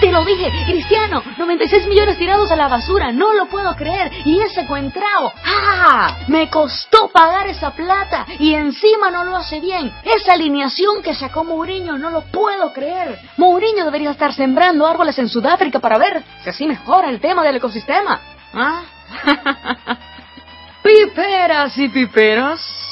Te lo dije. Cristiano. 96 millones tirados a la basura. No lo puedo creer. Y ese coentrao. ¡Ah! Me costó pagar esa plata. Y encima no lo hace bien. Esa alineación que sacó Mourinho. No lo puedo creer. Mourinho debería estar sembrando árboles en Sudáfrica para ver si así mejora el tema del ecosistema. ¿Ah? piperas y piperos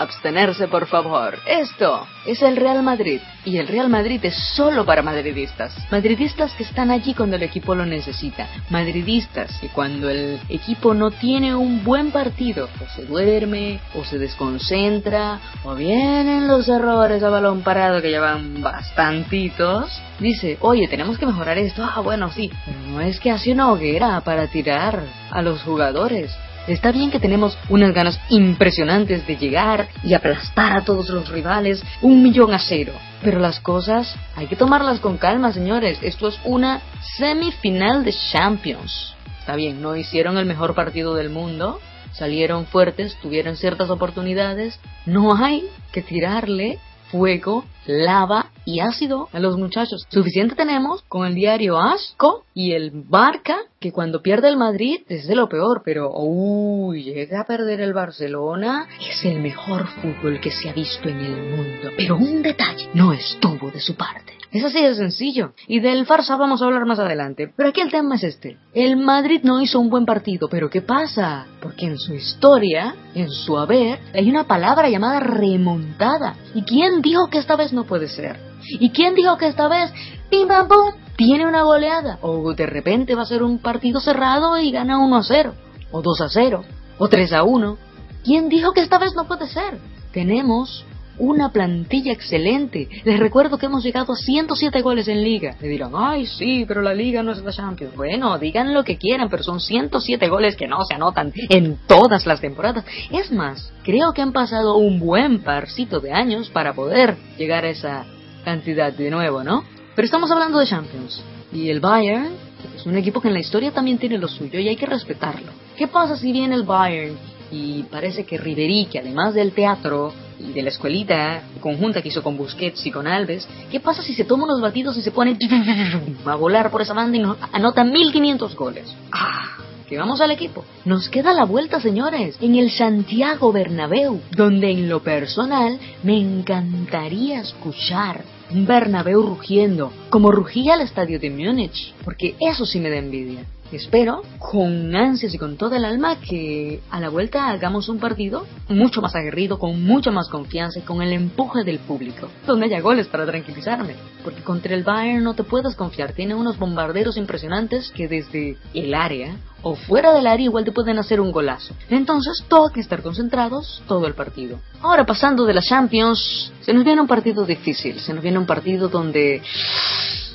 abstenerse por favor. Esto es el Real Madrid y el Real Madrid es solo para madridistas. Madridistas que están allí cuando el equipo lo necesita. Madridistas que cuando el equipo no tiene un buen partido o se duerme o se desconcentra o vienen los errores a balón parado que llevan bastantitos. Dice, oye, tenemos que mejorar esto. Ah, bueno, sí. Pero no es que hace una hoguera para tirar a los jugadores. Está bien que tenemos unas ganas impresionantes de llegar y aplastar a todos los rivales un millón a cero. Pero las cosas hay que tomarlas con calma, señores. Esto es una semifinal de Champions. Está bien, no hicieron el mejor partido del mundo. Salieron fuertes, tuvieron ciertas oportunidades. No hay que tirarle fuego, lava y ácido a los muchachos. Suficiente tenemos con el diario Asco y el Barca, que cuando pierde el Madrid es de lo peor, pero uy, llega a perder el Barcelona, es el mejor fútbol que se ha visto en el mundo. Pero un detalle, no estuvo de su parte. Es así de sencillo. Y del farsa vamos a hablar más adelante. Pero aquí el tema es este. El Madrid no hizo un buen partido, pero ¿qué pasa? Porque en su historia, en su haber, hay una palabra llamada remontada. ¿Y quién dijo que esta vez no puede ser? ¿Y quién dijo que esta vez, pim pam pum, tiene una goleada? O de repente va a ser un partido cerrado y gana 1 a 0, o 2 a 0, o 3 a 1. ¿Quién dijo que esta vez no puede ser? Tenemos una plantilla excelente. Les recuerdo que hemos llegado a 107 goles en liga. Le dirán, ay, sí, pero la liga no es la Champions. Bueno, digan lo que quieran, pero son 107 goles que no se anotan en todas las temporadas. Es más, creo que han pasado un buen parcito de años para poder llegar a esa cantidad de nuevo, ¿no? Pero estamos hablando de Champions. Y el Bayern es un equipo que en la historia también tiene lo suyo y hay que respetarlo. ¿Qué pasa si viene el Bayern y parece que Ribery, que además del teatro y de la escuelita conjunta que hizo con Busquets y con Alves, ¿qué pasa si se toma unos batidos y se pone a volar por esa banda y anota 1500 goles? ¡Ah! que vamos al equipo. Nos queda la vuelta, señores, en el Santiago Bernabéu, donde en lo personal me encantaría escuchar un Bernabéu rugiendo, como rugía el estadio de Múnich, porque eso sí me da envidia. Espero, con ansias y con toda el alma, que a la vuelta hagamos un partido mucho más aguerrido, con mucha más confianza y con el empuje del público, donde haya goles para tranquilizarme. Porque contra el Bayern no te puedes confiar, tiene unos bombarderos impresionantes que desde el área o fuera del área igual te pueden hacer un golazo. Entonces, que estar concentrados todo el partido. Ahora, pasando de la Champions, se nos viene un partido difícil, se nos viene un partido donde...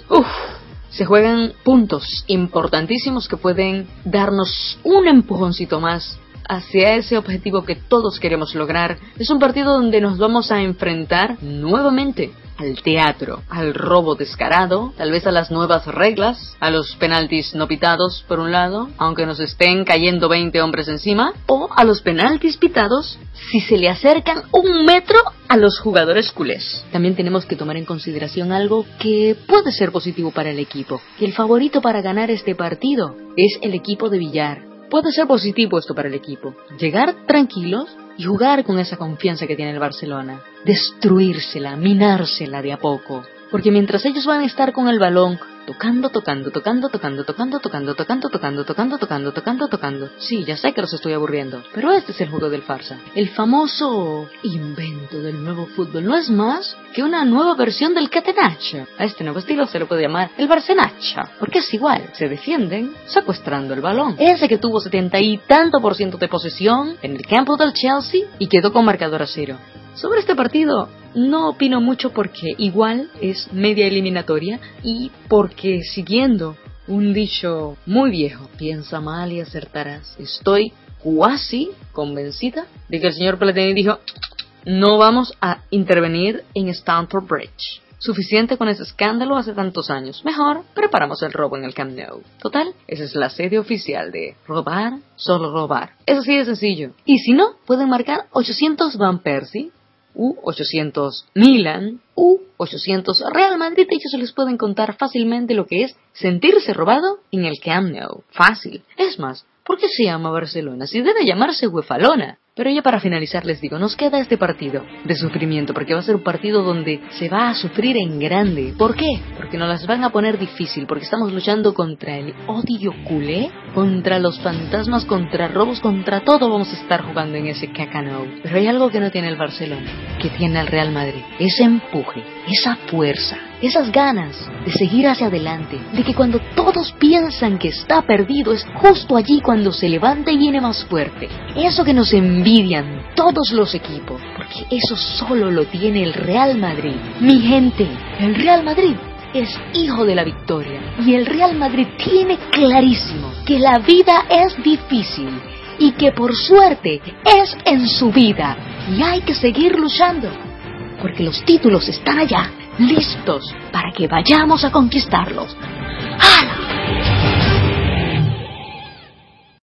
Uf, se juegan puntos importantísimos que pueden darnos un empujoncito más hacia ese objetivo que todos queremos lograr. Es un partido donde nos vamos a enfrentar nuevamente al teatro, al robo descarado, tal vez a las nuevas reglas, a los penaltis no pitados por un lado, aunque nos estén cayendo 20 hombres encima, o a los penaltis pitados si se le acercan un metro a los jugadores culés. También tenemos que tomar en consideración algo que puede ser positivo para el equipo, que el favorito para ganar este partido es el equipo de Villar. Puede ser positivo esto para el equipo. Llegar tranquilos y jugar con esa confianza que tiene el Barcelona. Destruírsela, minársela de a poco. Porque mientras ellos van a estar con el balón, tocando, tocando, tocando, tocando, tocando, tocando, tocando, tocando, tocando, tocando, tocando, tocando. Sí, ya sé que los estoy aburriendo, pero este es el juego del farsa. El famoso invento del nuevo fútbol no es más que una nueva versión del catenaccio. A este nuevo estilo se le puede llamar el barcenacha, porque es igual, se defienden secuestrando el balón. Ese que tuvo setenta y tanto por ciento de posesión en el campo del Chelsea y quedó con marcador a cero. Sobre este partido no opino mucho porque igual es media eliminatoria y porque siguiendo un dicho muy viejo, piensa mal y acertarás. Estoy cuasi convencida de que el señor Platini dijo, no vamos a intervenir en Stamford Bridge. Suficiente con ese escándalo hace tantos años. Mejor preparamos el robo en el Camp Nou. Total, esa es la sede oficial de robar, solo robar. Es así de sencillo. Y si no, pueden marcar 800 Van Persie U800 Milan, U800 Real Madrid, ellos les pueden contar fácilmente lo que es sentirse robado en el Camp Nou. Fácil. Es más, ¿por qué se llama Barcelona? Si debe llamarse Huefalona. Pero ya para finalizar les digo, nos queda este partido de sufrimiento, porque va a ser un partido donde se va a sufrir en grande. ¿Por qué? Porque nos las van a poner difícil, porque estamos luchando contra el odio culé, contra los fantasmas, contra robos, contra todo vamos a estar jugando en ese cacanou. Pero hay algo que no tiene el Barcelona, que tiene el Real Madrid, ese empuje, esa fuerza, esas ganas de seguir hacia adelante, de que cuando todos piensan que está perdido es justo allí cuando se levanta y viene más fuerte. Eso que nos envidian todos los equipos, porque eso solo lo tiene el Real Madrid. Mi gente, el Real Madrid es hijo de la victoria y el Real Madrid tiene clarísimo que la vida es difícil y que por suerte es en su vida y hay que seguir luchando porque los títulos están allá listos para que vayamos a conquistarlos.